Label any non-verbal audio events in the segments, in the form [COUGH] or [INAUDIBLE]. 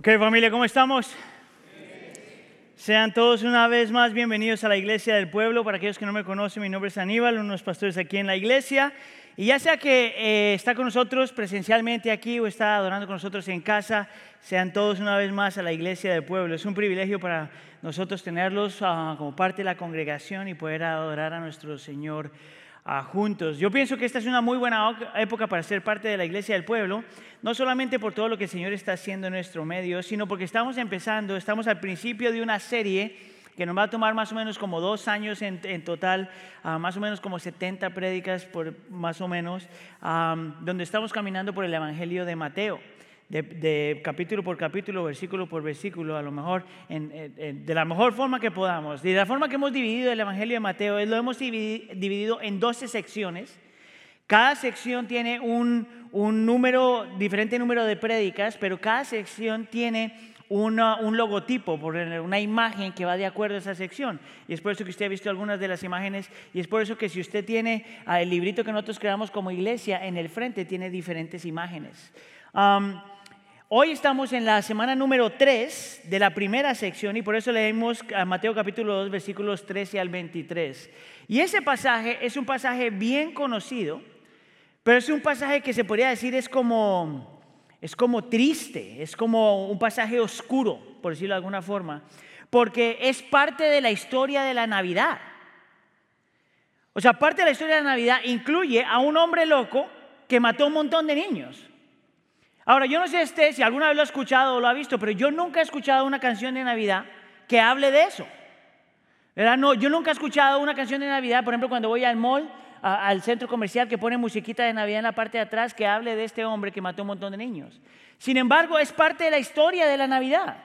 Ok, familia, ¿cómo estamos? Sean todos una vez más bienvenidos a la Iglesia del Pueblo. Para aquellos que no me conocen, mi nombre es Aníbal, uno de los pastores aquí en la iglesia. Y ya sea que eh, está con nosotros presencialmente aquí o está adorando con nosotros en casa, sean todos una vez más a la Iglesia del Pueblo. Es un privilegio para nosotros tenerlos ah, como parte de la congregación y poder adorar a nuestro Señor juntos. Yo pienso que esta es una muy buena época para ser parte de la iglesia del pueblo, no solamente por todo lo que el Señor está haciendo en nuestro medio, sino porque estamos empezando, estamos al principio de una serie que nos va a tomar más o menos como dos años en, total, ah, más o menos como 70 prédicas por más o menos, donde estamos caminando por el Evangelio de Mateo de, capítulo por capítulo, versículo por versículo, a lo mejor de la mejor forma que podamos. De la forma que hemos dividido el Evangelio de Mateo, lo hemos dividido en 12 secciones. Cada sección tiene un, un número, diferente número de prédicas, pero cada sección tiene un logotipo, una imagen que va de acuerdo a esa sección. Y es por eso que usted ha visto algunas de las imágenes y es por eso que si usted tiene ah, el librito que nosotros creamos como iglesia, en el frente tiene diferentes imágenes. Hoy estamos en la semana número 3 de la primera sección y por eso leemos a Mateo capítulo 2 versículos 13 al 23. Y ese pasaje es un pasaje bien conocido, pero es un pasaje que se podría decir es como, es como triste, es como un pasaje oscuro, por decirlo de alguna forma, porque es parte de la historia de la Navidad. O sea, parte de la historia de la Navidad incluye a un hombre loco que mató un montón de niños. Ahora, yo no sé este, si alguna vez lo ha escuchado o lo ha visto, pero yo nunca he escuchado una canción de Navidad que hable de eso. ¿Verdad? No, yo nunca he escuchado una canción de Navidad, por ejemplo, cuando voy al mall, al centro comercial, que pone musiquita de Navidad en la parte de atrás, que hable de este hombre que mató un montón de niños. Sin embargo, es parte de la historia de la Navidad.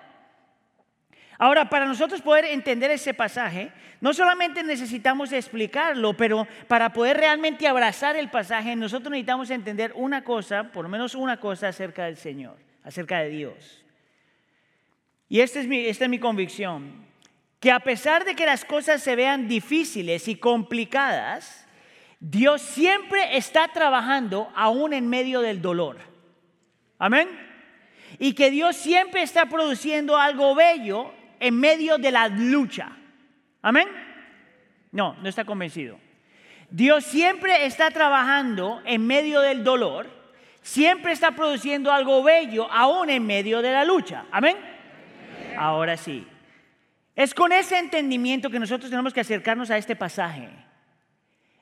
Ahora, para nosotros poder entender ese pasaje, no solamente necesitamos explicarlo, pero para poder realmente abrazar el pasaje, nosotros necesitamos entender una cosa, por lo menos una cosa acerca del Señor, acerca de Dios. Y esta es mi, esta es mi convicción, que a pesar de que las cosas se vean difíciles y complicadas, Dios siempre está trabajando aún en medio del dolor. Amén. Y que Dios siempre está produciendo algo bello en medio de la lucha. Amén. No, no está convencido. Dios siempre está trabajando en medio del dolor, siempre está produciendo algo bello aún en medio de la lucha. Amén. Ahora sí. Es con ese entendimiento que nosotros tenemos que acercarnos a este pasaje.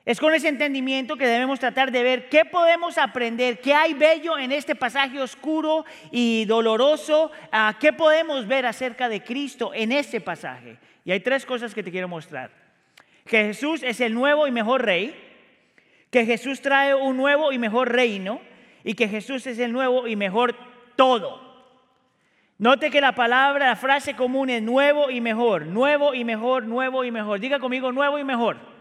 Es con ese entendimiento que debemos tratar de ver qué podemos aprender, qué hay bello en este pasaje oscuro y doloroso, ah, qué podemos ver acerca de Cristo en este pasaje. Y hay tres cosas que te quiero mostrar. Que Jesús es el nuevo y mejor rey, que Jesús trae un nuevo y mejor reino y que Jesús es el nuevo y mejor todo. Note que la palabra, la frase común es nuevo y mejor, nuevo y mejor, nuevo y mejor. Diga conmigo nuevo y mejor.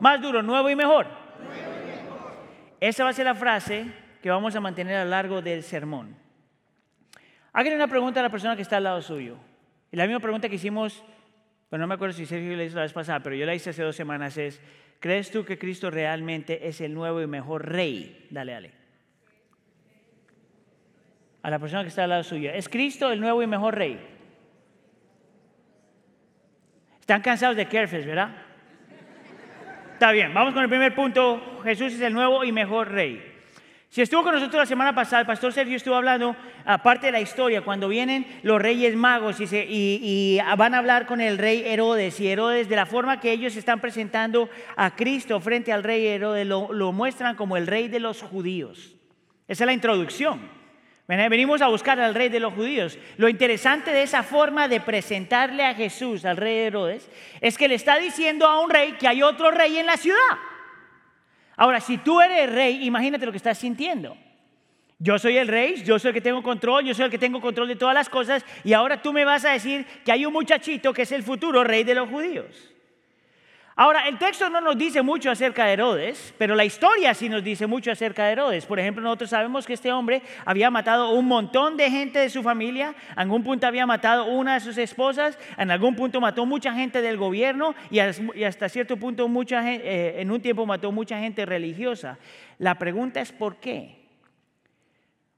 Más duro, nuevo y mejor. Esa va a ser la frase que vamos a mantener a lo largo del sermón. Háganle una pregunta a la persona que está al lado suyo. Y la misma pregunta que hicimos, bueno, no me acuerdo si Sergio la hizo la vez pasada, pero yo la hice hace dos semanas, es, ¿crees tú que Cristo realmente es el nuevo y mejor rey? Dale, dale. A la persona que está al lado suyo, ¿es Cristo el nuevo y mejor rey? Están cansados de Kerfes, ¿verdad? Está bien, vamos con el primer punto. Jesús es el nuevo y mejor rey. Si estuvo con nosotros la semana pasada, el pastor Sergio estuvo hablando, aparte de la historia, cuando vienen los reyes magos y, van a hablar con el rey Herodes, y Herodes, de la forma que ellos están presentando a Cristo frente al rey Herodes, lo muestran como el rey de los judíos. Esa es la introducción. Venimos a buscar al rey de los judíos. Lo interesante de esa forma de presentarle a Jesús, al rey Herodes, es que le está diciendo a un rey que hay otro rey en la ciudad. Ahora, si tú eres rey, imagínate lo que estás sintiendo. Yo soy el rey, yo soy el que tengo control, yo soy el que tengo control de todas las cosas y ahora tú me vas a decir que hay un muchachito que es el futuro rey de los judíos. Ahora, el texto no nos dice mucho acerca de Herodes, pero la historia sí nos dice mucho acerca de Herodes. Por ejemplo, nosotros sabemos que este hombre había matado un montón de gente de su familia, en algún punto había matado una de sus esposas, en algún punto mató mucha gente del gobierno y hasta cierto punto mucha eh, en un tiempo mató mucha gente religiosa. La pregunta es ¿por qué?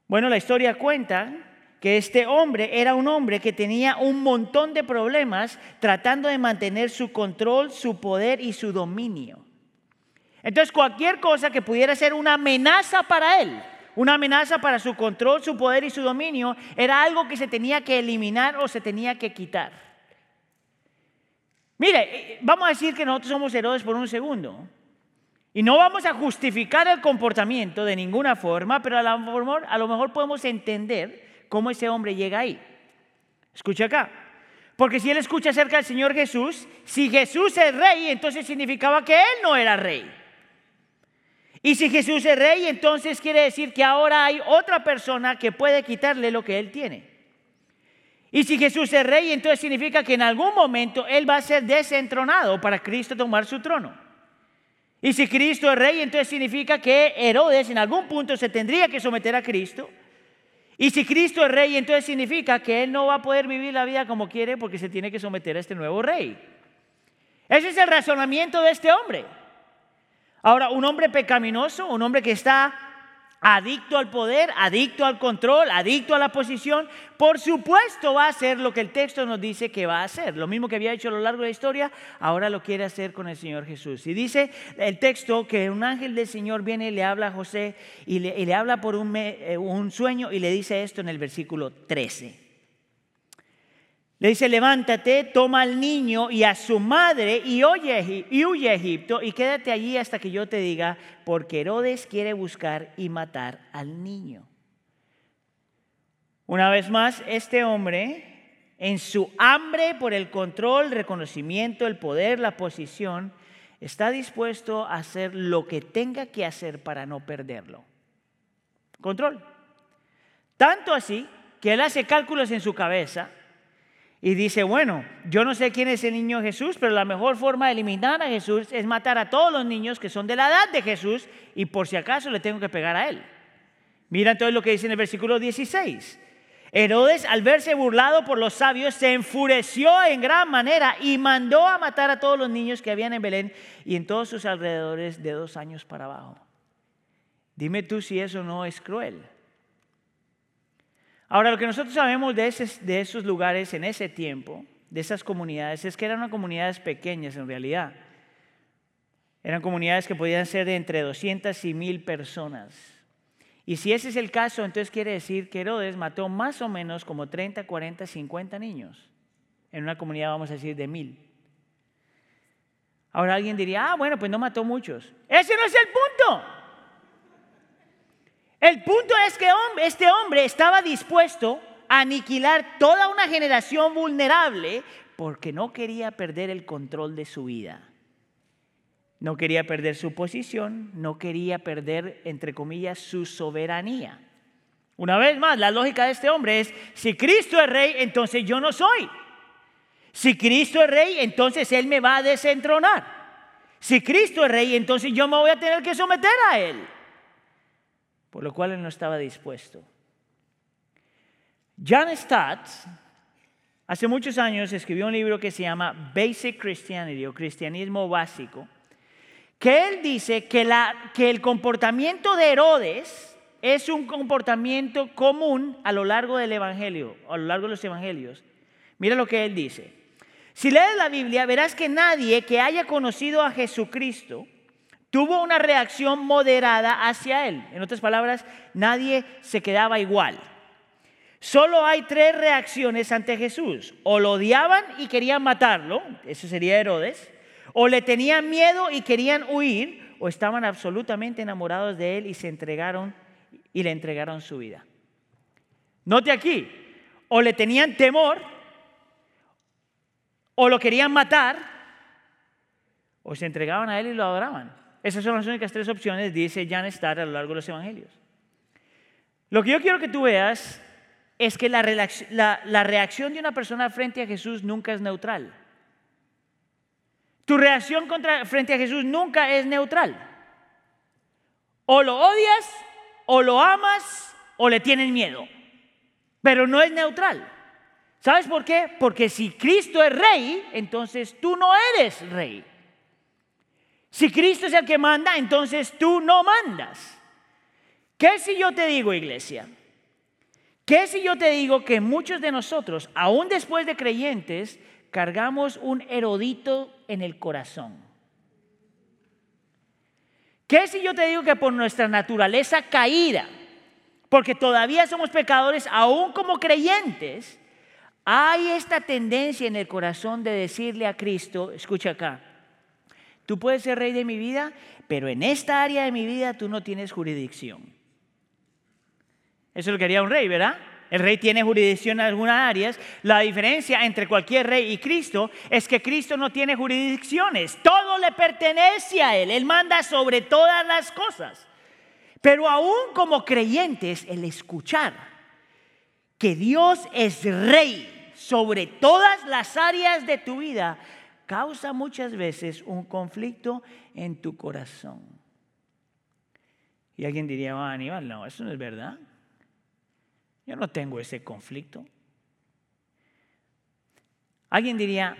Bueno, la historia cuenta que este hombre era un hombre que tenía un montón de problemas tratando de mantener su control, su poder y su dominio. Entonces cualquier cosa que pudiera ser una amenaza para él, una amenaza para su control, su poder y su dominio, era algo que se tenía que eliminar o se tenía que quitar. Mire, eh, vamos a decir que nosotros somos Herodes por un segundo. Y no vamos a justificar el comportamiento de ninguna forma, pero a lo, mejor, a lo mejor podemos entender cómo ese hombre llega ahí. Escucha acá. Porque si él escucha acerca del Señor Jesús, si Jesús es rey, entonces significaba que él no era rey. Y si Jesús es rey, entonces quiere decir que ahora hay otra persona que puede quitarle lo que él tiene. Y si Jesús es rey, entonces significa que en algún momento él va a ser desentronado para Cristo tomar su trono. Y si Cristo es rey, entonces significa que Herodes en algún punto se tendría que someter a Cristo. Y si Cristo es rey, entonces significa que él no va a poder vivir la vida como quiere porque se tiene que someter a este nuevo rey. Ese es el razonamiento de este hombre. Ahora, un hombre pecaminoso, un hombre que está adicto al poder, adicto al control, adicto a la posición, por supuesto va a hacer lo que el texto nos dice que va a hacer. Lo mismo que había hecho a lo largo de la historia, ahora lo quiere hacer con el Señor Jesús. Y dice el texto que un ángel del Señor viene y le habla a José y le, habla por un, eh, un sueño y le dice esto en el versículo 13. Le dice, levántate, toma al niño y a su madre y, oye, y huye a Egipto y quédate allí hasta que yo te diga, porque Herodes quiere buscar y matar al niño. Una vez más, este hombre, en su hambre por el control, reconocimiento, el poder, la posición, está dispuesto a hacer lo que tenga que hacer para no perderlo. Control. Tanto así que él hace cálculos en su cabeza y dice, bueno, yo no sé quién es el niño Jesús, pero la mejor forma de eliminar a Jesús es matar a todos los niños que son de la edad de Jesús y por si acaso le tengo que pegar a él. Mira entonces lo que dice en el versículo 16. Herodes, al verse burlado por los sabios, se enfureció en gran manera y mandó a matar a todos los niños que habían en Belén y en todos sus alrededores de dos años para abajo. Dime tú si eso no es cruel. Ahora, lo que nosotros sabemos de, esos lugares en ese tiempo, de esas comunidades, es que eran comunidades pequeñas en realidad. Eran comunidades que podían ser de entre 200 y 1000 personas. Y si ese es el caso, entonces quiere decir que Herodes mató más o menos como 30, 40, 50 niños en una comunidad, vamos a decir, de 1000. Ahora alguien diría, ah, bueno, pues no mató muchos. Ese no es el punto. El punto es que este hombre estaba dispuesto a aniquilar toda una generación vulnerable porque no quería perder el control de su vida. No quería perder su posición, no quería perder, entre comillas, su soberanía. Una vez más, la lógica de este hombre es, si Cristo es rey, entonces yo no soy. Si Cristo es rey, entonces Él me va a desentronar. Si Cristo es rey, entonces yo me voy a tener que someter a Él por lo cual él no estaba dispuesto. John Stott hace muchos años escribió un libro que se llama Basic Christianity o Cristianismo Básico, que él dice que, la, que el comportamiento de Herodes es un comportamiento común a lo largo del Evangelio, a lo largo de los Evangelios. Mira lo que él dice. Si lees la Biblia, verás que nadie que haya conocido a Jesucristo tuvo una reacción moderada hacia él. En otras palabras, nadie se quedaba igual. Solo hay tres reacciones ante Jesús. O lo odiaban y querían matarlo, eso sería Herodes, o le tenían miedo y querían huir, o estaban absolutamente enamorados de él y se entregaron y le entregaron su vida. Note aquí, o le tenían temor, o lo querían matar, o se entregaban a él y lo adoraban. Esas son las únicas tres opciones, dice Jan Starr a lo largo de los evangelios. Lo que yo quiero que tú veas es que la, reacción de una persona frente a Jesús nunca es neutral. Tu reacción contra, frente a Jesús nunca es neutral. O lo odias, o lo amas, o le tienes miedo. Pero no es neutral. ¿Sabes por qué? Porque si Cristo es rey, entonces tú no eres rey. Si Cristo es el que manda, entonces tú no mandas. ¿Qué si yo te digo, iglesia? ¿Qué si yo te digo que muchos de nosotros, aún después de creyentes, cargamos un erudito en el corazón? ¿Qué si yo te digo que por nuestra naturaleza caída, porque todavía somos pecadores, aún como creyentes, hay esta tendencia en el corazón de decirle a Cristo, escucha acá, tú puedes ser rey de mi vida, pero en esta área de mi vida tú no tienes jurisdicción. Eso lo quería un rey, ¿verdad? El rey tiene jurisdicción en algunas áreas. La diferencia entre cualquier rey y Cristo es que Cristo no tiene jurisdicciones. Todo le pertenece a Él. Él manda sobre todas las cosas. Pero aún como creyentes, el escuchar que Dios es rey sobre todas las áreas de tu vida causa muchas veces un conflicto en tu corazón. Y alguien diría, oh, Aníbal, no, eso no es verdad. Yo no tengo ese conflicto. Alguien diría,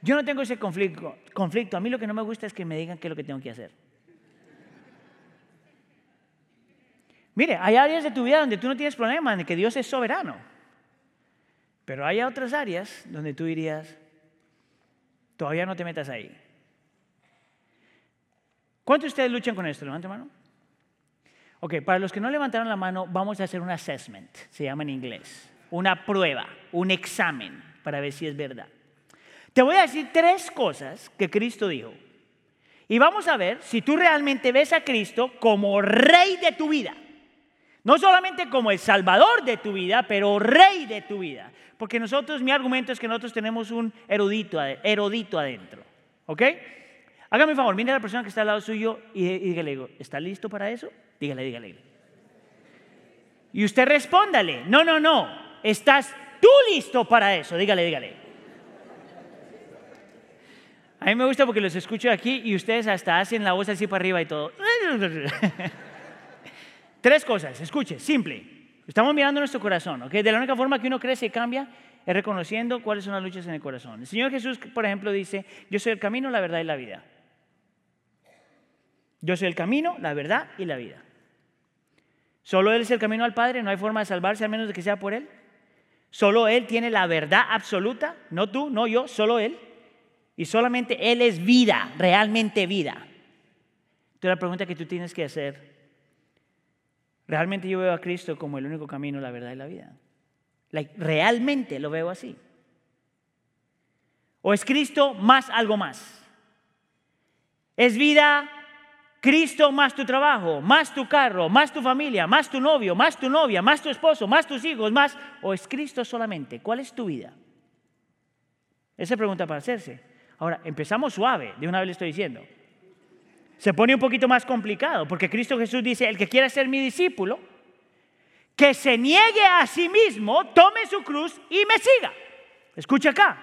yo no tengo ese conflicto, conflicto. A mí lo que no me gusta es que me digan qué es lo que tengo que hacer. Mire, hay áreas de tu vida donde tú no tienes problema, en que Dios es soberano. Pero hay otras áreas donde tú dirías, todavía no te metas ahí. ¿Cuántos de ustedes luchan con esto? Levante mano. Ok, para los que no levantaron la mano, vamos a hacer un assessment, se llama en inglés, una prueba, un examen para ver si es verdad. Te voy a decir tres cosas que Cristo dijo. Y vamos a ver si tú realmente ves a Cristo como rey de tu vida. No solamente como el salvador de tu vida, pero rey de tu vida. Porque nosotros, mi argumento es que nosotros tenemos un erudito, erudito adentro. ¿Ok? Hágame un favor, mire a la persona que está al lado suyo y, y dígale, ¿está listo para eso? Dígale, dígale. Y usted respóndale, no, no, no, estás tú listo para eso, dígale, dígale. A mí me gusta porque los escucho aquí y ustedes hasta hacen la voz así para arriba y todo. [LAUGHS] Tres cosas, escuche, simple. Estamos mirando nuestro corazón, ¿ok? De la única forma que uno crece y cambia es reconociendo cuáles son las luchas en el corazón. El Señor Jesús, por ejemplo, dice, yo soy el camino, la verdad y la vida. Yo soy el camino, la verdad y la vida. Solo Él es el camino al Padre, no hay forma de salvarse a menos de que sea por Él. Solo Él tiene la verdad absoluta, no tú, no yo, solo Él. Y solamente Él es vida, realmente vida. Entonces la pregunta que tú tienes que hacer, ¿realmente yo veo a Cristo como el único camino, la verdad y la vida? ¿Realmente lo veo así? ¿O es Cristo más algo más? ¿Es vida Cristo más tu trabajo, más tu carro, más tu familia, más tu novio, más tu novia, más tu esposo, más tus hijos, más... ¿O es Cristo solamente? ¿Cuál es tu vida? Esa pregunta para hacerse. Ahora, empezamos suave, de una vez le estoy diciendo. Se pone un poquito más complicado, porque Cristo Jesús dice, el que quiera ser mi discípulo, que se niegue a sí mismo, tome su cruz y me siga. Escucha acá.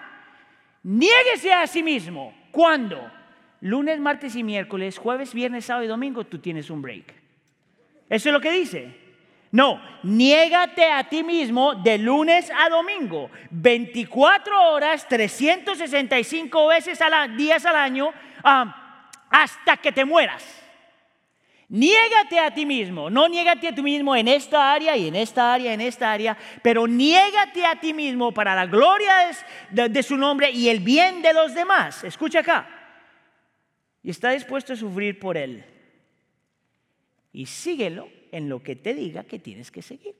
Niéguese a sí mismo. ¿Cuándo? lunes, martes y miércoles, jueves, viernes, sábado y domingo, tú tienes un break. Eso es lo que dice. No, niégate a ti mismo de lunes a domingo, 24 horas, 365 veces a días al año, hasta que te mueras. Niégate a ti mismo, no niégate a ti mismo en esta área y en esta área, en esta área, pero niégate a ti mismo para la gloria de su nombre y el bien de los demás. Escucha acá y está dispuesto a sufrir por Él. Y síguelo en lo que te diga que tienes que seguir.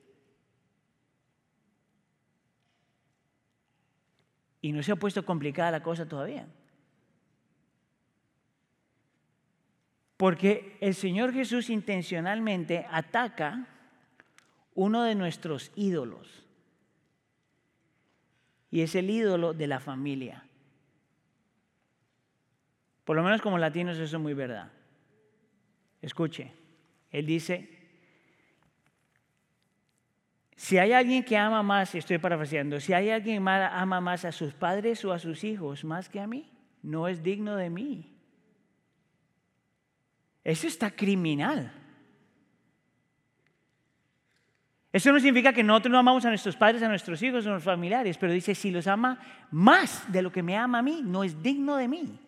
Y no se ha puesto complicada la cosa todavía. Porque el Señor Jesús intencionalmente ataca uno de nuestros ídolos. Y es el ídolo de la familia. Por lo menos como latinos eso es muy verdad. Escuche, él dice, si hay alguien que ama más, estoy parafraseando, si hay alguien que ama más a sus padres o a sus hijos más que a mí, no es digno de mí. Eso está criminal. Eso no significa que nosotros no amamos a nuestros padres, a nuestros hijos, a nuestros familiares, pero dice, si los ama más de lo que me ama a mí, no es digno de mí.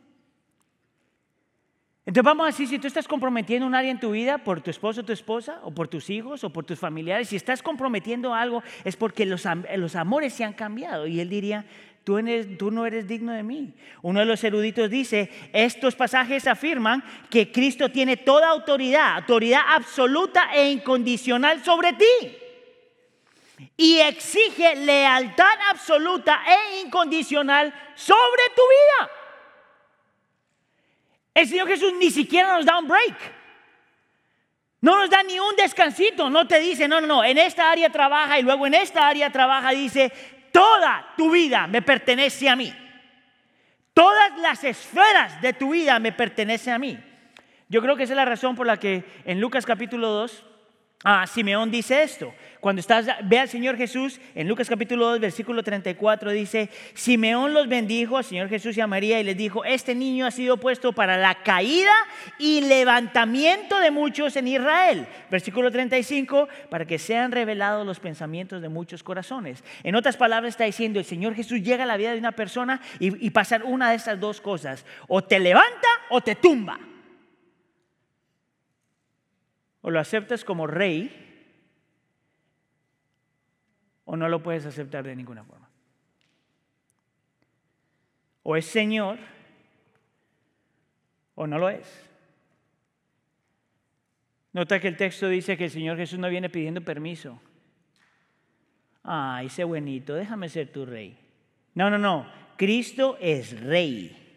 Entonces vamos a decir, si tú estás comprometiendo un área en tu vida por tu esposo tu esposa, o por tus hijos, o por tus familiares, si estás comprometiendo algo es porque los, los amores se han cambiado. Y él diría, tú, no eres digno de mí. Uno de los eruditos dice, estos pasajes afirman que Cristo tiene toda autoridad, autoridad absoluta e incondicional sobre ti. Y exige lealtad absoluta e incondicional sobre tu vida. El Señor Jesús ni siquiera nos da un break. No nos da ni un descansito. No te dice, no, no, no, en esta área trabaja y luego en esta área trabaja. Dice, toda tu vida me pertenece a mí. Todas las esferas de tu vida me pertenecen a mí. Yo creo que esa es la razón por la que en Lucas capítulo 2 Ah, Simeón dice esto. Cuando estás, ve al Señor Jesús, en Lucas capítulo 2, versículo 34, dice, Simeón los bendijo al Señor Jesús y a María y les dijo, este niño ha sido puesto para la caída y levantamiento de muchos en Israel. Versículo 35, para que sean revelados los pensamientos de muchos corazones. En otras palabras está diciendo, el Señor Jesús llega a la vida de una persona y, y una de estas dos cosas, o te levanta o te tumba. O lo aceptas como rey o no lo puedes aceptar de ninguna forma. O es Señor o no lo es. Nota que el texto dice que el Señor Jesús no viene pidiendo permiso. Ay, ese buenito, déjame ser tu rey. No, no, no. Cristo es rey.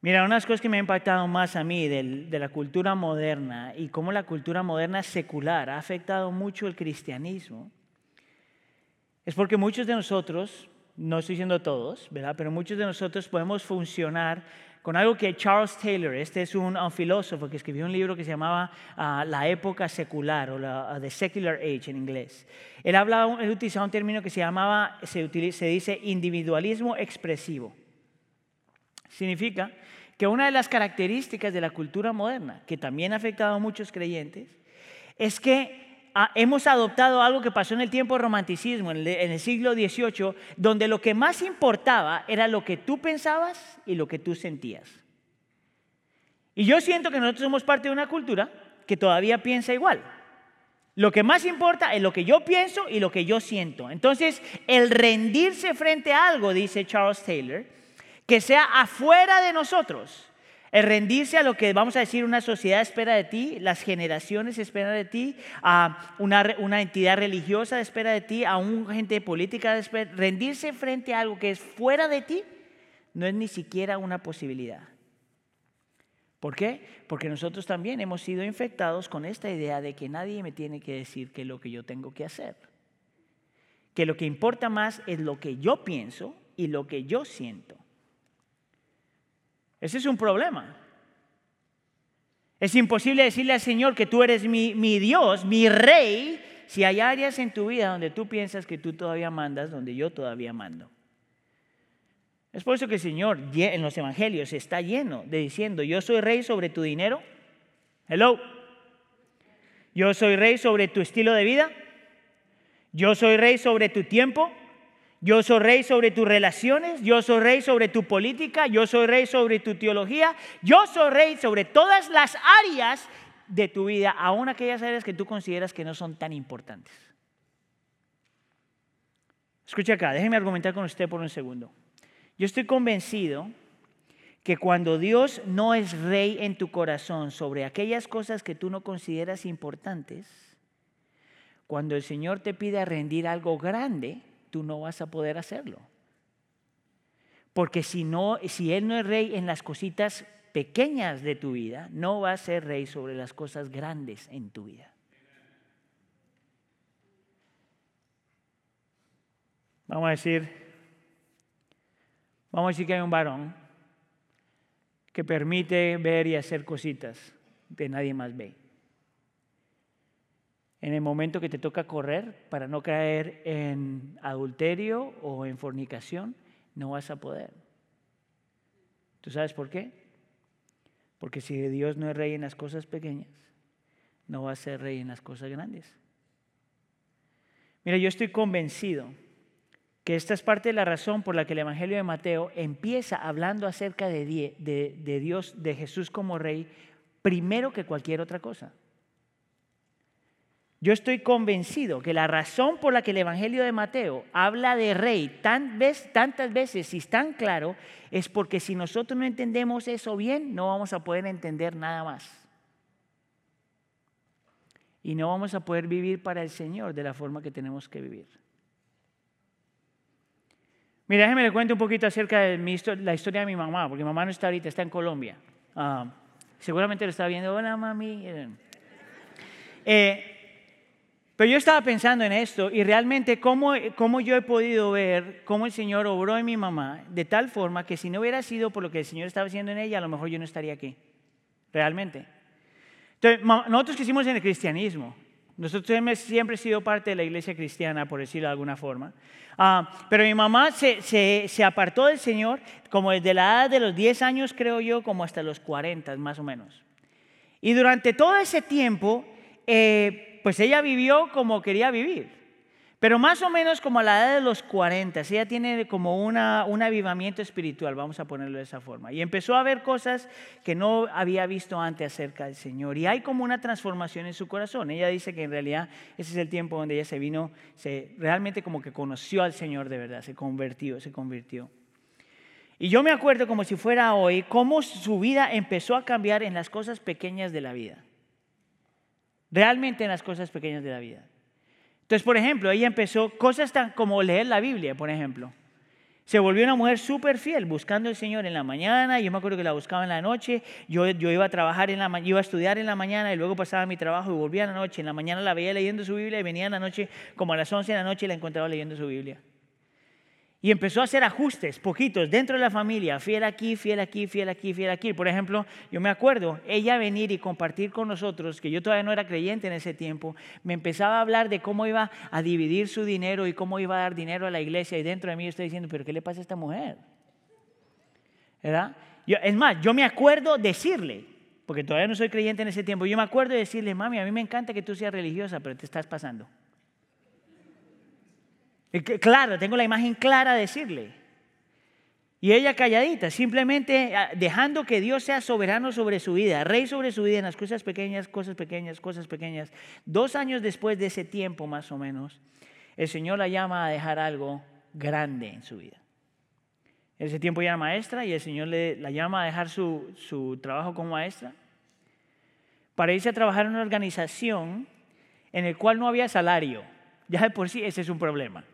Mira, unas cosas que me han impactado más a mí de, la cultura moderna y cómo la cultura moderna secular ha afectado mucho el cristianismo, es porque muchos de nosotros, no estoy diciendo todos, ¿verdad? Pero muchos de nosotros podemos funcionar con algo que Charles Taylor, este es un, filósofo que escribió un libro que se llamaba ah, La época secular o la, uh, The Secular Age en inglés. Él hablaba, él utilizaba un término que se llamaba, se dice individualismo expresivo. Significa que una de las características de la cultura moderna, que también ha afectado a muchos creyentes, es que ah, hemos adoptado algo que pasó en el tiempo del romanticismo, en el siglo XVIII, donde lo que más importaba era lo que tú pensabas y lo que tú sentías. Y yo siento que nosotros somos parte de una cultura que todavía piensa igual. Lo que más importa es lo que yo pienso y lo que yo siento. Entonces, el rendirse frente a algo, dice Charles Taylor, que sea afuera de nosotros. El rendirse a lo que vamos a decir una sociedad espera de ti, las generaciones esperan de ti, a una, entidad religiosa espera de ti, a un gente política espera, rendirse frente a algo que es fuera de ti no es ni siquiera una posibilidad. ¿Por qué? Porque nosotros también hemos sido infectados con esta idea de que nadie me tiene que decir qué es lo que yo tengo que hacer. Que lo que importa más es lo que yo pienso y lo que yo siento. Ese es un problema. Es imposible decirle al Señor que tú eres mi, Dios, mi rey, si hay áreas en tu vida donde tú piensas que tú todavía mandas, donde yo todavía mando. Es por eso que el Señor en los evangelios está lleno de diciendo, yo soy rey sobre tu dinero. Hello. Yo soy rey sobre tu estilo de vida. Yo soy rey sobre tu tiempo. Yo soy rey sobre tus relaciones, yo soy rey sobre tu política, yo soy rey sobre tu teología, yo soy rey sobre todas las áreas de tu vida, aun aquellas áreas que tú consideras que no son tan importantes. Escucha acá, déjeme argumentar con usted por un segundo. Yo estoy convencido que cuando Dios no es rey en tu corazón sobre aquellas cosas que tú no consideras importantes, cuando el Señor te pide rendir algo grande, tú no vas a poder hacerlo. Porque si, no, si Él no es rey en las cositas pequeñas de tu vida, no va a ser rey sobre las cosas grandes en tu vida. Vamos a decir, vamos a decir que hay un varón que permite ver y hacer cositas que nadie más ve en el momento que te toca correr para no caer en adulterio o en fornicación, no vas a poder. ¿Tú sabes por qué? Porque si Dios no es rey en las cosas pequeñas, no va a ser rey en las cosas grandes. Mira, yo estoy convencido que esta es parte de la razón por la que el Evangelio de Mateo empieza hablando acerca de, de, Dios, de Jesús como rey, primero que cualquier otra cosa. Yo estoy convencido que la razón por la que el Evangelio de Mateo habla de rey tan tantas veces y tan claro es porque si nosotros no entendemos eso bien, no vamos a poder entender nada más. Y no vamos a poder vivir para el Señor de la forma que tenemos que vivir. Mira, déjeme le cuento un poquito acerca de la historia de mi mamá, porque mi mamá no está ahorita, está en Colombia. Ah, seguramente lo está viendo, hola mami. Eh, pero yo estaba pensando en esto y realmente cómo, cómo yo he podido ver cómo el Señor obró en mi mamá de tal forma que si no hubiera sido por lo que el Señor estaba haciendo en ella, a lo mejor yo no estaría aquí. Realmente. Entonces, nosotros que hicimos en el cristianismo, nosotros hemos siempre sido parte de la iglesia cristiana, por decirlo de alguna forma. Ah, pero mi mamá se, se, apartó del Señor como desde la edad de los 10 años, creo yo, como hasta los 40, más o menos. Y durante todo ese tiempo, eh, pues ella vivió como quería vivir. Pero más o menos como a la edad de los 40, ella tiene como una, un avivamiento espiritual, vamos a ponerlo de esa forma. Y empezó a ver cosas que no había visto antes acerca del Señor. Y hay como una transformación en su corazón. Ella dice que en realidad ese es el tiempo donde ella se vino, se, realmente como que conoció al Señor de verdad, se convirtió, se convirtió. Y yo me acuerdo como si fuera hoy, cómo su vida empezó a cambiar en las cosas pequeñas de la vida. Realmente en las cosas pequeñas de la vida. Entonces, por ejemplo, ella empezó cosas tan como leer la Biblia, por ejemplo. Se volvió una mujer súper fiel, buscando al Señor en la mañana. Yo me acuerdo que la buscaba en la noche. Yo, yo iba a trabajar en la iba a estudiar en la mañana y luego pasaba mi trabajo y volvía en la noche. En la mañana la veía leyendo su Biblia y venía en la noche, como a las 11 de la noche, y la encontraba leyendo su Biblia. Y empezó a hacer ajustes, poquitos, dentro de la familia, fiel aquí, fiel aquí, fiel aquí, fiel aquí. Por ejemplo, yo me acuerdo, ella venir y compartir con nosotros, que yo todavía no era creyente en ese tiempo, me empezaba a hablar de cómo iba a dividir su dinero y cómo iba a dar dinero a la iglesia. Y dentro de mí yo estoy diciendo, pero ¿qué le pasa a esta mujer? ¿Verdad? es más, yo me acuerdo decirle, porque todavía no soy creyente en ese tiempo, yo me acuerdo de decirle, mami, a mí me encanta que tú seas religiosa, pero te estás pasando. Claro, tengo la imagen clara de decirle. Y ella calladita, simplemente ah, dejando que Dios sea soberano sobre su vida, rey sobre su vida en las cosas pequeñas, cosas pequeñas, cosas pequeñas. Dos años después de ese tiempo más o menos, el Señor la llama a dejar algo grande en su vida. Ese tiempo ya era maestra y el Señor le, la llama a dejar su, su trabajo como maestra para irse a trabajar en una organización en el cual no había salario. Ya de por sí ese es un problema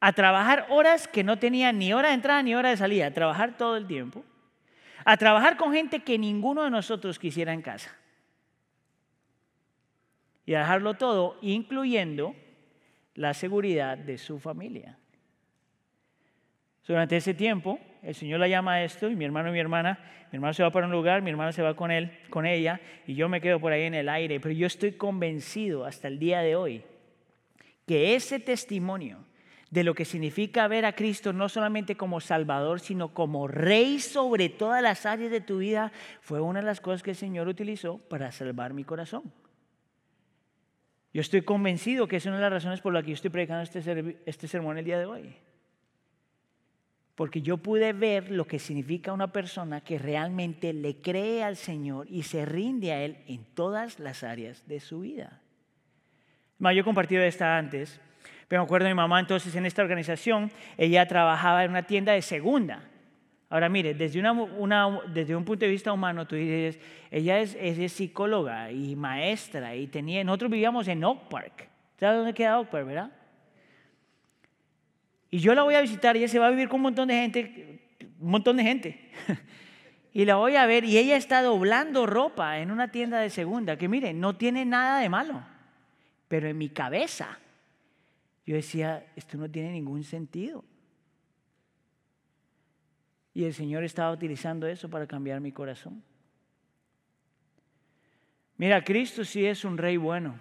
a trabajar horas que no tenían ni hora de entrada ni hora de salida, a trabajar todo el tiempo, a trabajar con gente que ninguno de nosotros quisiera en casa. Y a dejarlo todo, incluyendo la seguridad de su familia. Durante ese tiempo, el Señor la llama a esto y mi hermano y mi hermana, mi hermano se va para un lugar, mi hermana se va con él, con ella y yo me quedo por ahí en el aire, pero yo estoy convencido hasta el día de hoy que ese testimonio de lo que significa ver a Cristo no solamente como Salvador, sino como Rey sobre todas las áreas de tu vida, fue una de las cosas que el Señor utilizó para salvar mi corazón. Yo estoy convencido que es una de las razones por las que yo estoy predicando este, este sermón el día de hoy. Porque yo pude ver lo que significa una persona que realmente le cree al Señor y se rinde a Él en todas las áreas de su vida. Yo he compartido esta antes. Pero me acuerdo de mi mamá entonces en esta organización, ella trabajaba en una tienda de segunda. Ahora mire, desde, una, desde un punto de vista humano, tú dices, ella es, es, psicóloga y maestra y tenía, nosotros vivíamos en Oak Park. ¿Sabes dónde queda Oak Park, verdad? Y yo la voy a visitar, ella se va a vivir con un montón de gente, un montón de gente. [LAUGHS] y la voy a ver y ella está doblando ropa en una tienda de segunda, que mire, no tiene nada de malo, pero en mi cabeza yo decía, esto no tiene ningún sentido. Y el Señor estaba utilizando eso para cambiar mi corazón. Mira, Cristo sí es un rey bueno.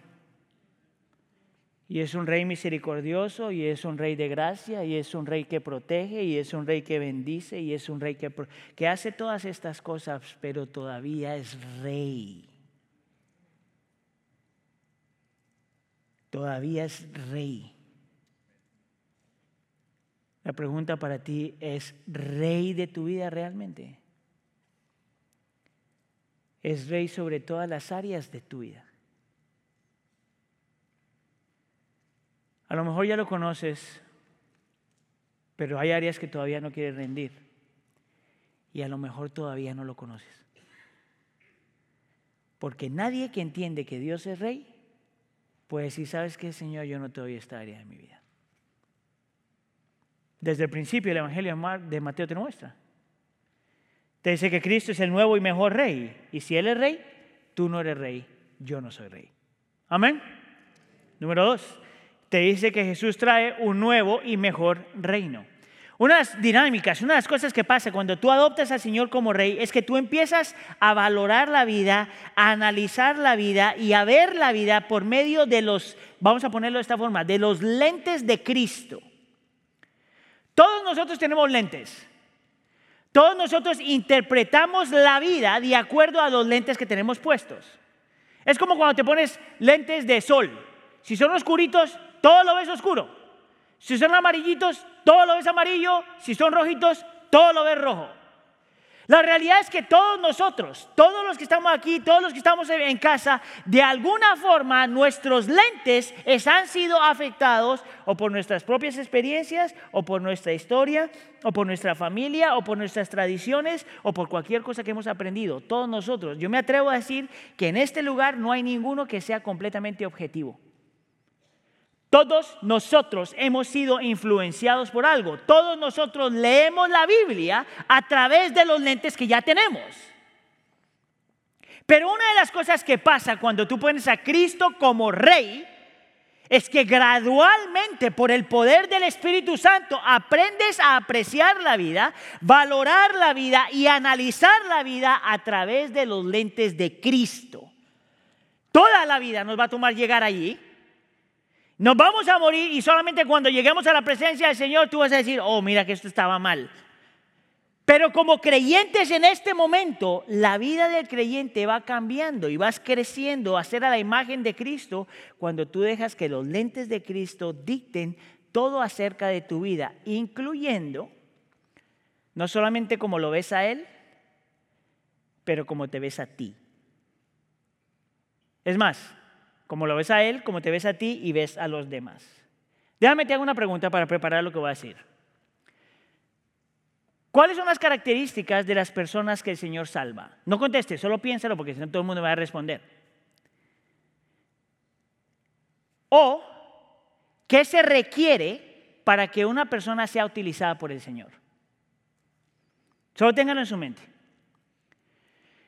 Y es un rey misericordioso, y es un rey de gracia, y es un rey que protege, y es un rey que bendice, y es un rey que, que hace todas estas cosas, pero todavía es rey. Todavía es rey. La pregunta para ti es, ¿rey de tu vida realmente? Es rey sobre todas las áreas de tu vida. A lo mejor ya lo conoces, pero hay áreas que todavía no quieres rendir. Y a lo mejor todavía no lo conoces. Porque nadie que entiende que Dios es rey puede decir, ¿sabes qué, Señor? Yo no te doy esta área de mi vida. Desde el principio el Evangelio de Mateo te muestra. Te dice que Cristo es el nuevo y mejor rey. Y si Él es rey, tú no eres rey, yo no soy rey. Amén. Número dos, te dice que Jesús trae un nuevo y mejor reino. Unas dinámicas, una de las cosas que pasa cuando tú adoptas al Señor como rey es que tú empiezas a valorar la vida, a analizar la vida y a ver la vida por medio de los, vamos a ponerlo de esta forma, de los lentes de Cristo. Todos nosotros tenemos lentes. Todos nosotros interpretamos la vida de acuerdo a los lentes que tenemos puestos. Es como cuando te pones lentes de sol. Si son oscuritos, todo lo ves oscuro. Si son amarillitos, todo lo ves amarillo. Si son rojitos, todo lo ves rojo. La realidad es que todos nosotros, todos los que estamos aquí, todos los que estamos en casa, de alguna forma nuestros lentes han sido afectados o por nuestras propias experiencias, o por nuestra historia, o por nuestra familia, o por nuestras tradiciones, o por cualquier cosa que hemos aprendido. Todos nosotros. Yo me atrevo a decir que en este lugar no hay ninguno que sea completamente objetivo. Todos nosotros hemos sido influenciados por algo. Todos nosotros leemos la Biblia a través de los lentes que ya tenemos. Pero una de las cosas que pasa cuando tú pones a Cristo como rey es que gradualmente por el poder del Espíritu Santo aprendes a apreciar la vida, valorar la vida y analizar la vida a través de los lentes de Cristo. Toda la vida nos va a tomar llegar allí. Nos vamos a morir y solamente cuando lleguemos a la presencia del Señor tú vas a decir, oh, mira que esto estaba mal. Pero como creyentes en este momento, la vida del creyente va cambiando y vas creciendo a ser a la imagen de Cristo cuando tú dejas que los lentes de Cristo dicten todo acerca de tu vida, incluyendo no solamente como lo ves a Él, pero como te ves a ti. Es más, como lo ves a Él, como te ves a ti y ves a los demás. Déjame te hago una pregunta para preparar lo que voy a decir. ¿Cuáles son las características de las personas que el Señor salva? No conteste, solo piénsalo porque si no todo el mundo va a responder. O, ¿qué se requiere para que una persona sea utilizada por el Señor? Solo ténganlo en su mente.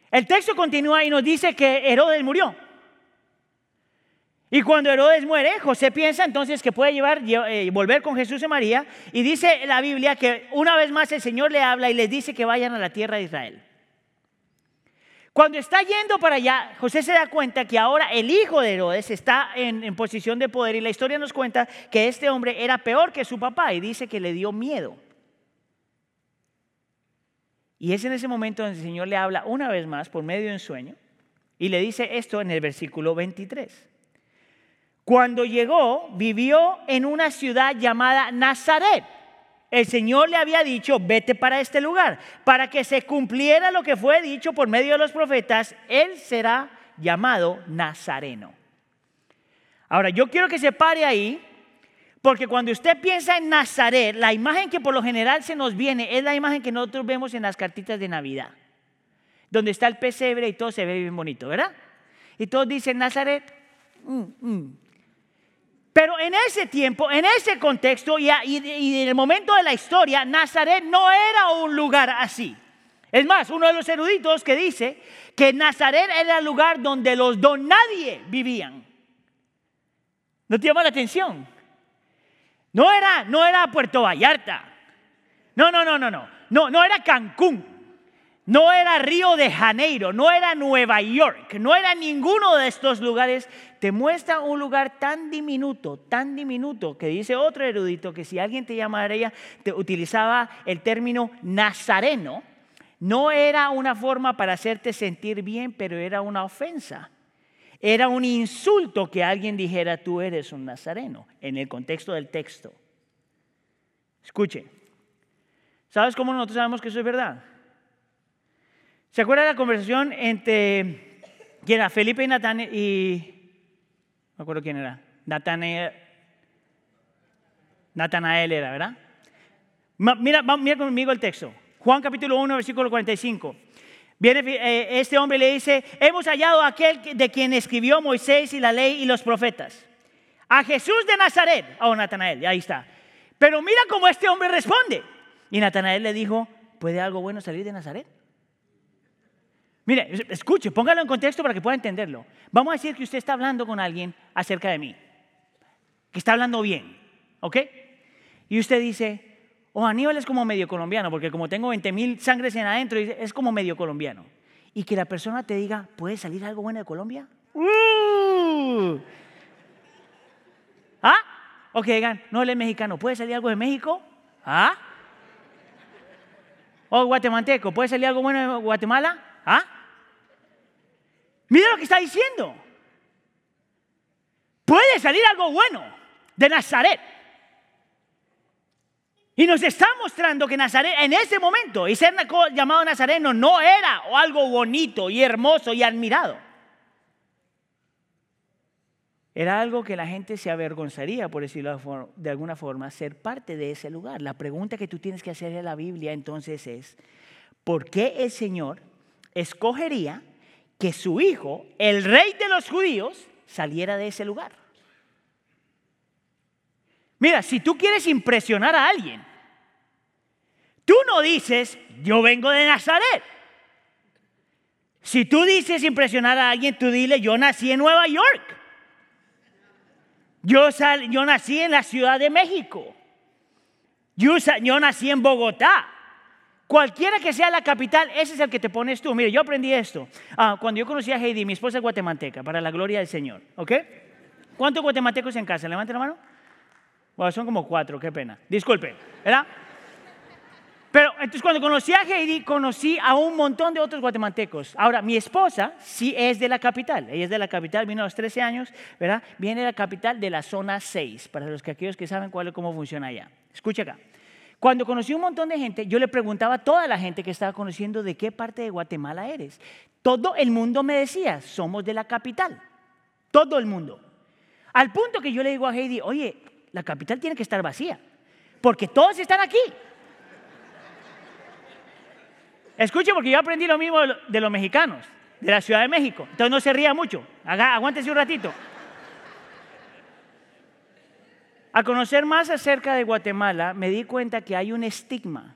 El texto continúa y nos dice que Herodes murió. Y cuando Herodes muere, José piensa entonces que puede llevar, eh, volver con Jesús y María. Y dice la Biblia que una vez más el Señor le habla y les dice que vayan a la tierra de Israel. Cuando está yendo para allá, José se da cuenta que ahora el hijo de Herodes está en, en posición de poder y la historia nos cuenta que este hombre era peor que su papá y dice que le dio miedo. Y es en ese momento donde el Señor le habla una vez más por medio de un sueño y le dice esto en el versículo 23. Cuando llegó, vivió en una ciudad llamada Nazaret. El Señor le había dicho, vete para este lugar, para que se cumpliera lo que fue dicho por medio de los profetas, Él será llamado Nazareno. Ahora, yo quiero que se pare ahí, porque cuando usted piensa en Nazaret, la imagen que por lo general se nos viene es la imagen que nosotros vemos en las cartitas de Navidad, donde está el pesebre y todo se ve bien bonito, ¿verdad? Y todos dicen Nazaret, mm, mm. Pero en ese tiempo, en ese contexto y, en el momento de la historia, Nazaret no era un lugar así. Es más, uno de los eruditos que dice que Nazaret era el lugar donde los don nadie vivían. ¿No te llama la atención? No era, no era Puerto Vallarta. No, no, no, no, no. No, no era Cancún. No era Río de Janeiro, no era Nueva York, no era ninguno de estos lugares. Te muestra un lugar tan diminuto, tan diminuto, que dice otro erudito que si alguien te llamaría, te utilizaba el término nazareno, no era una forma para hacerte sentir bien, pero era una ofensa. Era un insulto que alguien dijera, tú eres un nazareno, en el contexto del texto. Escuche. ¿Sabes cómo nosotros sabemos que eso es verdad? ¿Se acuerda de la conversación entre quién era? Felipe y Natanael y me acuerdo quién era. Natanael, Natanael era, ¿verdad? Mira, mira conmigo el texto. Juan capítulo 1, versículo 45. Viene, eh, este hombre le dice, hemos hallado a aquel de quien escribió Moisés y la ley y los profetas. A Jesús de Nazaret. Oh, Natanael, ahí está. Pero mira cómo este hombre responde. Y Natanael le dijo, ¿puede algo bueno salir de Nazaret? Mire, escuche, póngalo en contexto para que pueda entenderlo. Vamos a decir que usted está hablando con alguien acerca de mí, que está hablando bien, ¿ok? Y usted dice, oh, Aníbal es como medio colombiano, porque como tengo 20 mil sangres en adentro, es como medio colombiano. Y que la persona te diga, ¿puede salir algo bueno de Colombia? Uh. ¿Ah? Ok, digan, no, él es mexicano, ¿puede salir algo de México? ¿Ah? O guatemalteco, ¿puede salir algo bueno de Guatemala? ¿Ah? Mira lo que está diciendo. Puede salir algo bueno de Nazaret. Y nos está mostrando que Nazaret en ese momento, y ser llamado nazareno no era algo bonito y hermoso y admirado. Era algo que la gente se avergonzaría, por decirlo de alguna forma, ser parte de ese lugar. La pregunta que tú tienes que hacer en la Biblia entonces es, ¿por qué el Señor escogería que su hijo, el rey de los judíos, saliera de ese lugar. Mira, si tú quieres impresionar a alguien, tú no dices, yo vengo de Nazaret. Si tú dices impresionar a alguien, tú dile, yo nací en Nueva York. Yo, yo nací en la Ciudad de México. Yo, yo nací en Bogotá. Cualquiera que sea la capital, ese es el que te pones tú. Mire, yo aprendí esto. Ah, cuando yo conocí a Heidi, mi esposa es guatemalteca, para la gloria del Señor. ¿Ok? ¿Cuántos guatemaltecos en casa? Levante la mano. Bueno, son como cuatro, qué pena. Disculpe, ¿verdad? Pero entonces cuando conocí a Heidi, conocí a un montón de otros guatemaltecos. Ahora, mi esposa sí es de la capital. Ella es de la capital, vino a los 13 años, ¿verdad? Viene de la capital de la zona 6, para los que aquellos que saben cuál, cómo funciona allá. Escucha acá. Cuando conocí un montón de gente, yo le preguntaba a toda la gente que estaba conociendo de qué parte de Guatemala eres. Todo el mundo me decía, somos de la capital. Todo el mundo. Al punto que yo le digo a Heidi, oye, la capital tiene que estar vacía, porque todos están aquí. Escuche, porque yo aprendí lo mismo de los mexicanos, de la Ciudad de México. Entonces no se ría mucho. Aguántese un ratito. Al conocer más acerca de Guatemala, me di cuenta que hay un estigma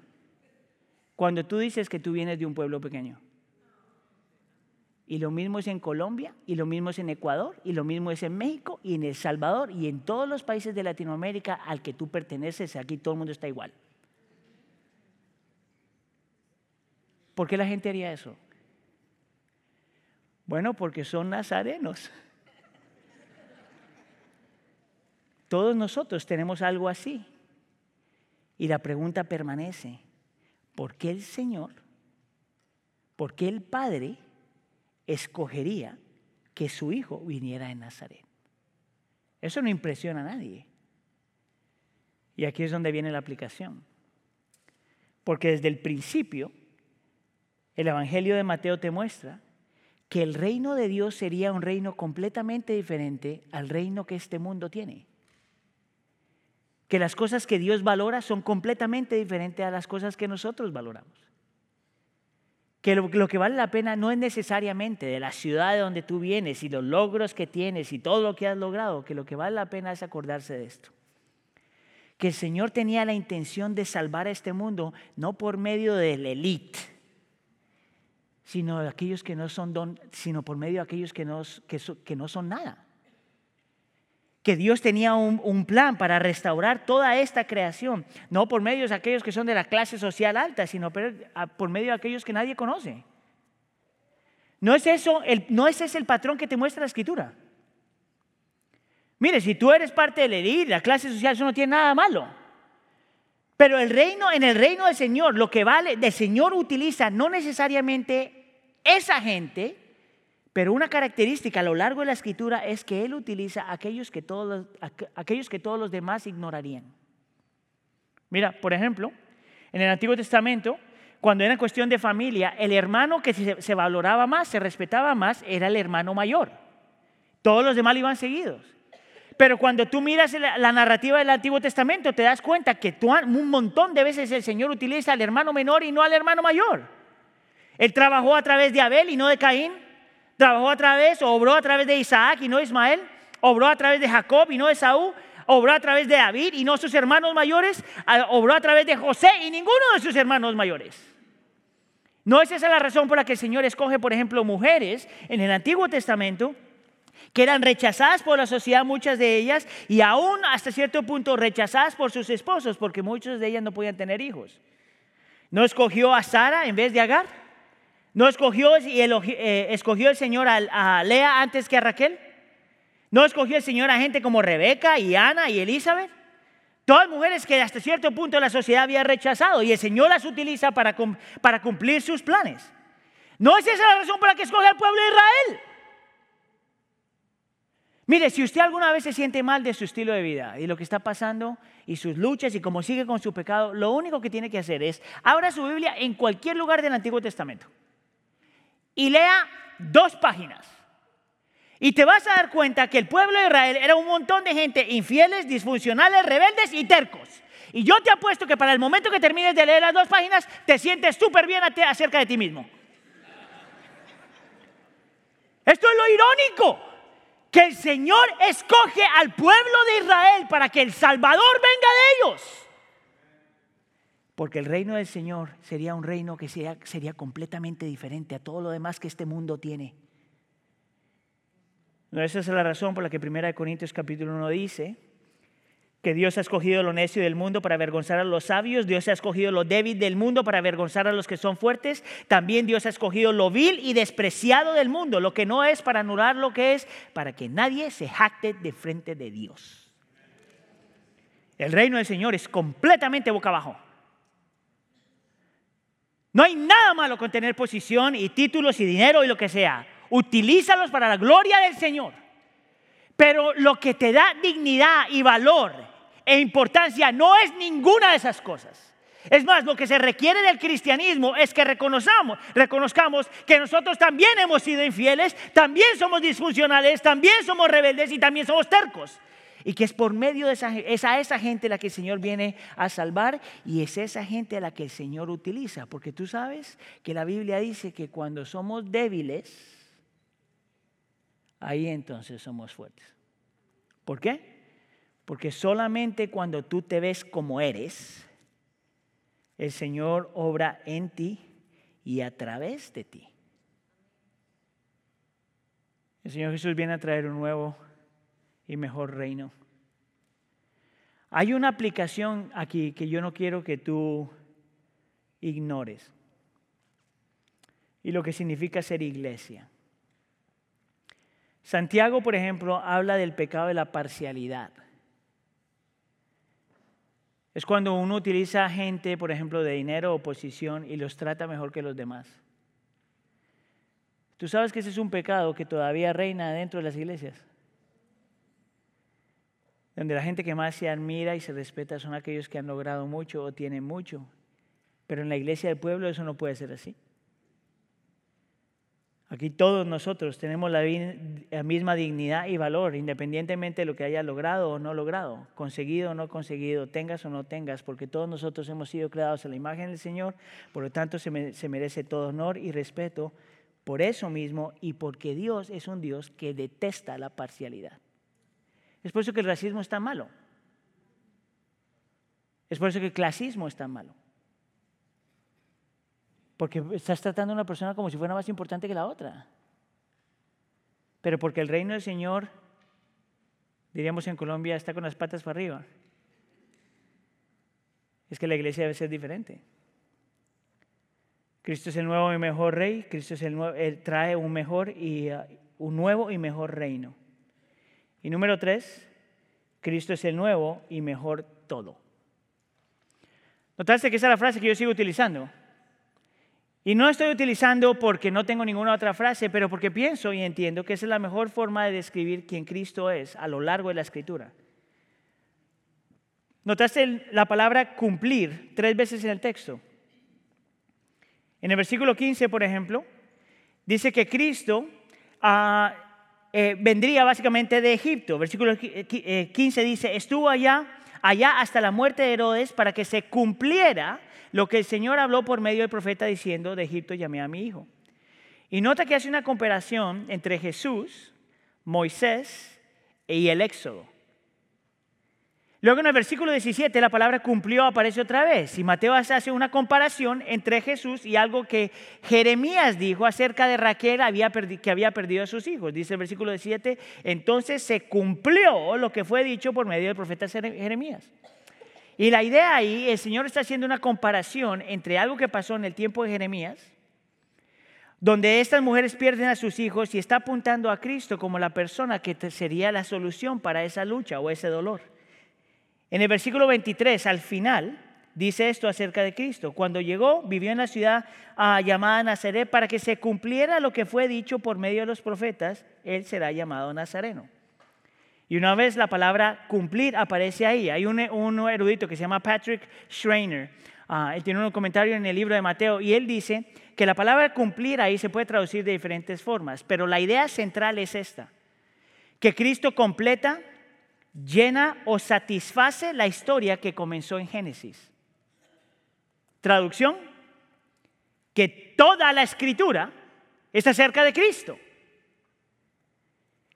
cuando tú dices que tú vienes de un pueblo pequeño. Y lo mismo es en Colombia, y lo mismo es en Ecuador, y lo mismo es en México, y en El Salvador, y en todos los países de Latinoamérica al que tú perteneces, aquí todo el mundo está igual. ¿Por qué la gente haría eso? Bueno, porque son nazarenos. Todos nosotros tenemos algo así. Y la pregunta permanece, ¿por qué el Señor, por qué el Padre escogería que su hijo viniera en Nazaret? Eso no impresiona a nadie. Y aquí es donde viene la aplicación. Porque desde el principio, el Evangelio de Mateo te muestra que el reino de Dios sería un reino completamente diferente al reino que este mundo tiene que las cosas que Dios valora son completamente diferentes a las cosas que nosotros valoramos. Que lo, que vale la pena no es necesariamente de la ciudad de donde tú vienes y los logros que tienes y todo lo que has logrado, que lo que vale la pena es acordarse de esto. Que el Señor tenía la intención de salvar a este mundo no por medio de la élite, sino de aquellos que no son don, sino por medio de aquellos que no, que no son nada que Dios tenía un, plan para restaurar toda esta creación, no por medio de aquellos que son de la clase social alta, sino por, medio de aquellos que nadie conoce. ¿No es, eso ¿No ese es el patrón que te muestra la escritura? Mire, si tú eres parte del edil, la clase social, eso no tiene nada malo. Pero el reino, en el reino del Señor, lo que vale, el Señor utiliza no necesariamente esa gente, pero una característica a lo largo de la escritura es que Él utiliza aquellos que todos los, aquellos que todos los demás ignorarían. Mira, por ejemplo, en el Antiguo Testamento, cuando era cuestión de familia, el hermano que se, valoraba más, se respetaba más, era el hermano mayor. Todos los demás iban seguidos. Pero cuando tú miras la, narrativa del Antiguo Testamento, te das cuenta que un montón de veces el Señor utiliza al hermano menor y no al hermano mayor. Él trabajó a través de Abel y no de Caín. Trabajó a través, obró a través de Isaac y no Ismael. Obró a través de Jacob y no de Saúl. Obró a través de David y no sus hermanos mayores. Obró a través de José y ninguno de sus hermanos mayores. No es esa la razón por la que el Señor escoge, por ejemplo, mujeres en el Antiguo Testamento que eran rechazadas por la sociedad, muchas de ellas, y aún hasta cierto punto rechazadas por sus esposos, porque muchos de ellas no podían tener hijos. ¿No escogió a Sara en vez de Agar? ¿No escogió, y eh, escogió el Señor a, Lea antes que a Raquel? ¿No escogió el Señor a gente como Rebeca y Ana y Elizabeth? Todas mujeres que hasta cierto punto la sociedad había rechazado y el Señor las utiliza para, para cumplir sus planes. ¿No es esa la razón por la que escoge al pueblo de Israel? Mire, si usted alguna vez se siente mal de su estilo de vida y lo que está pasando y sus luchas y cómo sigue con su pecado, lo único que tiene que hacer es abra su Biblia en cualquier lugar del Antiguo Testamento y lea dos páginas. Y te vas a dar cuenta que el pueblo de Israel era un montón de gente infieles, disfuncionales, rebeldes y tercos. Y yo te apuesto que para el momento que termines de leer las dos páginas, te sientes súper bien acerca de ti mismo. Esto es lo irónico que el Señor escoge al pueblo de Israel para que el Salvador venga de ellos. Porque el reino del Señor sería un reino que sería, completamente diferente a todo lo demás que este mundo tiene. Esa es la razón por la que 1 Corintios capítulo 1 dice, que Dios ha escogido lo necio del mundo para avergonzar a los sabios, Dios ha escogido lo débil del mundo para avergonzar a los que son fuertes, también Dios ha escogido lo vil y despreciado del mundo, lo que no es para anular lo que es, para que nadie se jacte de frente de Dios. El reino del Señor es completamente boca abajo. No hay nada malo con tener posición y títulos y dinero y lo que sea. Utilízalos para la gloria del Señor. Pero lo que te da dignidad y valor e importancia no es ninguna de esas cosas. Es más, lo que se requiere del cristianismo es que reconozcamos, reconozcamos que nosotros también hemos sido infieles, también somos disfuncionales, también somos rebeldes y también somos tercos. Y que es por medio de esa, es a esa gente la que el Señor viene a salvar y es esa gente a la que el Señor utiliza. Porque tú sabes que la Biblia dice que cuando somos débiles, ahí entonces somos fuertes. ¿Por qué? Porque solamente cuando tú te ves como eres, el Señor obra en ti y a través de ti. El Señor Jesús viene a traer un nuevo y mejor reino. Hay una aplicación aquí que yo no quiero que tú ignores. Y lo que significa ser iglesia. Santiago, por ejemplo, habla del pecado de la parcialidad. Es cuando uno utiliza gente, por ejemplo, de dinero o posición y los trata mejor que los demás. Tú sabes que ese es un pecado que todavía reina dentro de las iglesias. Donde la gente que más se admira y se respeta son aquellos que han logrado mucho o tienen mucho. Pero en la iglesia del pueblo eso no puede ser así. Aquí todos nosotros tenemos la, misma dignidad y valor, independientemente de lo que haya logrado o no logrado, conseguido o no conseguido, tengas o no tengas, porque todos nosotros hemos sido creados a la imagen del Señor, por lo tanto se, se merece todo honor y respeto por eso mismo y porque Dios es un Dios que detesta la parcialidad. Es por eso que el racismo está malo. Es por eso que el clasismo está malo. Porque estás tratando a una persona como si fuera más importante que la otra. Pero porque el reino del Señor, diríamos en Colombia, está con las patas para arriba. Es que la iglesia debe ser diferente. Cristo es el nuevo y mejor rey, Cristo es el nuevo, trae un mejor y uh, un nuevo y mejor reino. Y número tres, Cristo es el nuevo y mejor todo. ¿Notaste que esa es la frase que yo sigo utilizando? Y no estoy utilizando porque no tengo ninguna otra frase, pero porque pienso y entiendo que esa es la mejor forma de describir quién Cristo es a lo largo de la escritura. Notaste la palabra cumplir tres veces en el texto. En el versículo 15, por ejemplo, dice que Cristo ah, eh, vendría básicamente de Egipto. Versículo 15 eh, dice, estuvo allá, allá hasta la muerte de Herodes para que se cumpliera lo que el Señor habló por medio del profeta diciendo, de Egipto llamé a mi hijo. Y nota que hace una comparación entre Jesús, Moisés y el Éxodo. Luego en el versículo 17 la palabra cumplió aparece otra vez y Mateo hace una comparación entre Jesús y algo que Jeremías dijo acerca de Raquel que había perdido a sus hijos. Dice el versículo 17, entonces se cumplió lo que fue dicho por medio del profeta Jeremías. Y la idea ahí, el Señor está haciendo una comparación entre algo que pasó en el tiempo de Jeremías, donde estas mujeres pierden a sus hijos y está apuntando a Cristo como la persona que sería la solución para esa lucha o ese dolor. En el versículo 23, al final, dice esto acerca de Cristo. Cuando llegó, vivió en la ciudad ah, llamada Nazaret para que se cumpliera lo que fue dicho por medio de los profetas, él será llamado Nazareno. Y una vez la palabra cumplir aparece ahí. Hay un, erudito que se llama Patrick Schreiner. Ah, él tiene un comentario en el libro de Mateo y él dice que la palabra cumplir ahí se puede traducir de diferentes formas, pero la idea central es esta, que Cristo completa llena o satisface la historia que comenzó en Génesis. Traducción, que toda la escritura es acerca de Cristo.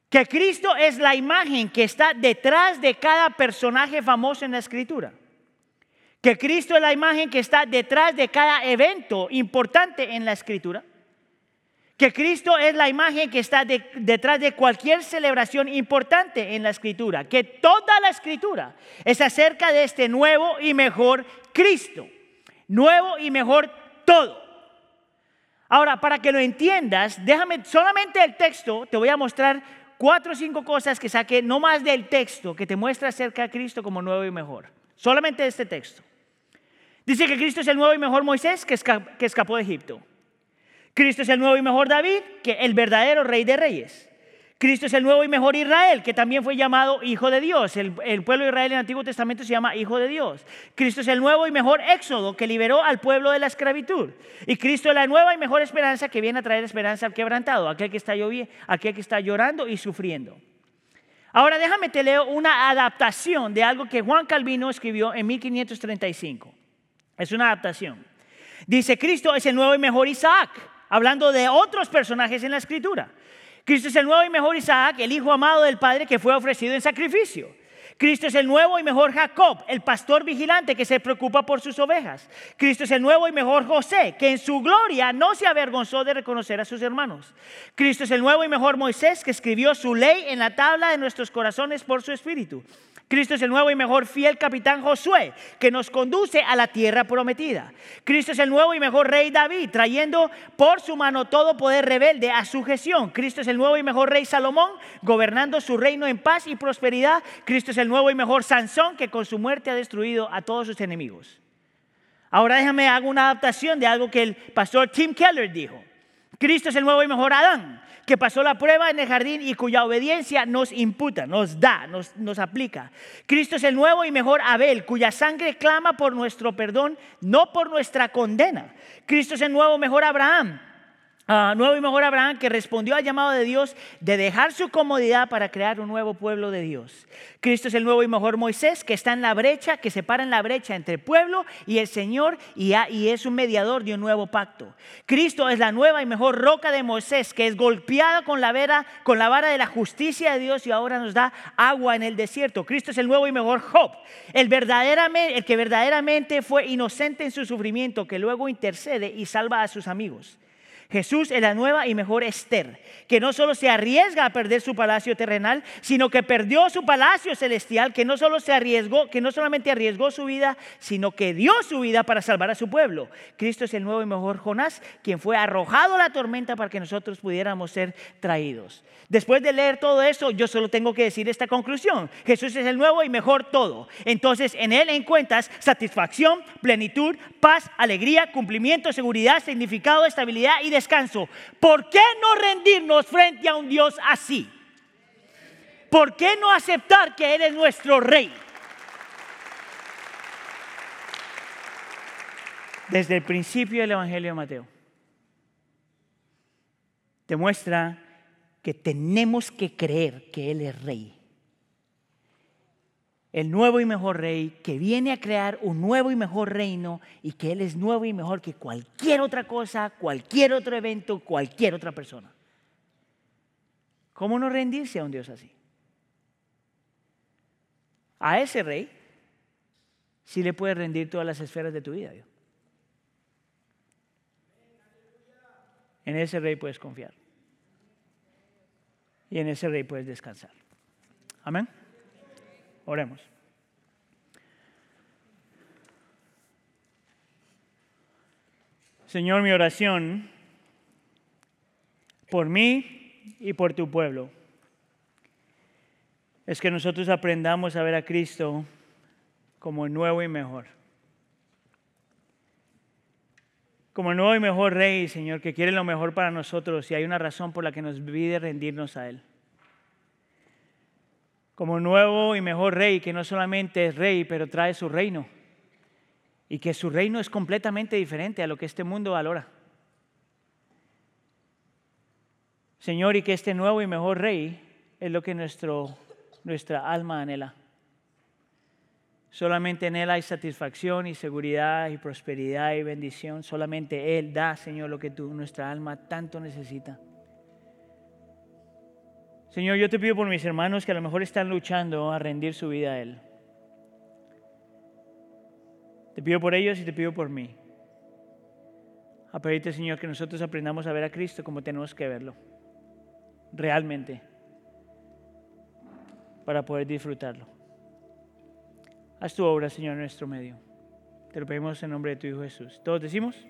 Que Cristo es la imagen que está detrás de cada personaje famoso en la escritura. Que Cristo es la imagen que está detrás de cada evento importante en la escritura que Cristo es la imagen que está detrás de cualquier celebración importante en la escritura, que toda la escritura es acerca de este nuevo y mejor Cristo, nuevo y mejor todo. Ahora, para que lo entiendas, déjame solamente el texto, te voy a mostrar cuatro o cinco cosas que saqué, no más del texto, que te muestra acerca de Cristo como nuevo y mejor. Solamente este texto. Dice que Cristo es el nuevo y mejor Moisés que escapó de Egipto. Cristo es el nuevo y mejor David, que el verdadero rey de reyes. Cristo es el nuevo y mejor Israel, que también fue llamado Hijo de Dios. El, pueblo de Israel en el Antiguo Testamento se llama Hijo de Dios. Cristo es el nuevo y mejor Éxodo, que liberó al pueblo de la esclavitud. Y Cristo es la nueva y mejor esperanza que viene a traer esperanza al quebrantado, aquel que está, aquel que está llorando y sufriendo. Ahora déjame te leo una adaptación de algo que Juan Calvino escribió en 1535. Es una adaptación. Dice, Cristo es el nuevo y mejor Isaac hablando de otros personajes en la escritura. Cristo es el nuevo y mejor Isaac, el hijo amado del Padre que fue ofrecido en sacrificio. Cristo es el nuevo y mejor Jacob, el pastor vigilante que se preocupa por sus ovejas. Cristo es el nuevo y mejor José, que en su gloria no se avergonzó de reconocer a sus hermanos. Cristo es el nuevo y mejor Moisés, que escribió su ley en la tabla de nuestros corazones por su espíritu. Cristo es el nuevo y mejor fiel capitán Josué, que nos conduce a la tierra prometida. Cristo es el nuevo y mejor rey David, trayendo por su mano todo poder rebelde a sujeción. Cristo es el nuevo y mejor rey Salomón, gobernando su reino en paz y prosperidad. Cristo es el nuevo y mejor Sansón, que con su muerte ha destruido a todos sus enemigos. Ahora déjame hago una adaptación de algo que el pastor Tim Keller dijo. Cristo es el nuevo y mejor Adán, que pasó la prueba en el jardín y cuya obediencia nos imputa, nos da, nos, nos aplica. Cristo es el nuevo y mejor Abel, cuya sangre clama por nuestro perdón, no por nuestra condena. Cristo es el nuevo mejor Abraham, Uh, nuevo y mejor Abraham que respondió al llamado de Dios de dejar su comodidad para crear un nuevo pueblo de Dios. Cristo es el nuevo y mejor Moisés que está en la brecha, que separa en la brecha entre el pueblo y el Señor y, es un mediador de un nuevo pacto. Cristo es la nueva y mejor roca de Moisés que es golpeada con la, con la vara de la justicia de Dios y ahora nos da agua en el desierto. Cristo es el nuevo y mejor Job, el, verdaderamente, el que verdaderamente fue inocente en su sufrimiento, que luego intercede y salva a sus amigos. Jesús es la nueva y mejor Esther, que no solo se arriesga a perder su palacio terrenal, sino que perdió su palacio celestial, que no solo se arriesgó, que no solamente arriesgó su vida, sino que dio su vida para salvar a su pueblo. Cristo es el nuevo y mejor Jonás, quien fue arrojado a la tormenta para que nosotros pudiéramos ser traídos. Después de leer todo eso, yo solo tengo que decir esta conclusión. Jesús es el nuevo y mejor todo. Entonces, en él encuentras satisfacción, plenitud, paz, alegría, cumplimiento, seguridad, significado, estabilidad y descanso. ¿Por qué no rendirnos frente a un Dios así? ¿Por qué no aceptar que Él es nuestro rey? Desde el principio del Evangelio de Mateo, demuestra que tenemos que creer que Él es rey. El nuevo y mejor rey que viene a crear un nuevo y mejor reino y que Él es nuevo y mejor que cualquier otra cosa, cualquier otro evento, cualquier otra persona. ¿Cómo no rendirse a un Dios así? A ese rey sí le puedes rendir todas las esferas de tu vida. Dios. En ese rey puedes confiar. Y en ese rey puedes descansar. Amén. Oremos. Señor, mi oración por mí y por tu pueblo es que nosotros aprendamos a ver a Cristo como nuevo y mejor. Como nuevo y mejor Rey, Señor, que quiere lo mejor para nosotros y hay una razón por la que nos pide rendirnos a Él. Como nuevo y mejor Rey, que no solamente es Rey, pero trae su reino. Y que su reino es completamente diferente a lo que este mundo valora. Señor, y que este nuevo y mejor Rey es lo que nuestra alma anhela. Solamente en Él hay satisfacción y seguridad y prosperidad y bendición. Solamente Él da, Señor, lo que nuestra alma tanto necesita. Señor, yo te pido por mis hermanos que a lo mejor están luchando a rendir su vida a Él. Te pido por ellos y te pido por mí. A pedirte, Señor, que nosotros aprendamos a ver a Cristo como tenemos que verlo. Realmente para poder disfrutarlo. Haz tu obra, Señor, en nuestro medio. Te lo pedimos en nombre de tu Hijo Jesús. ¿Todos decimos?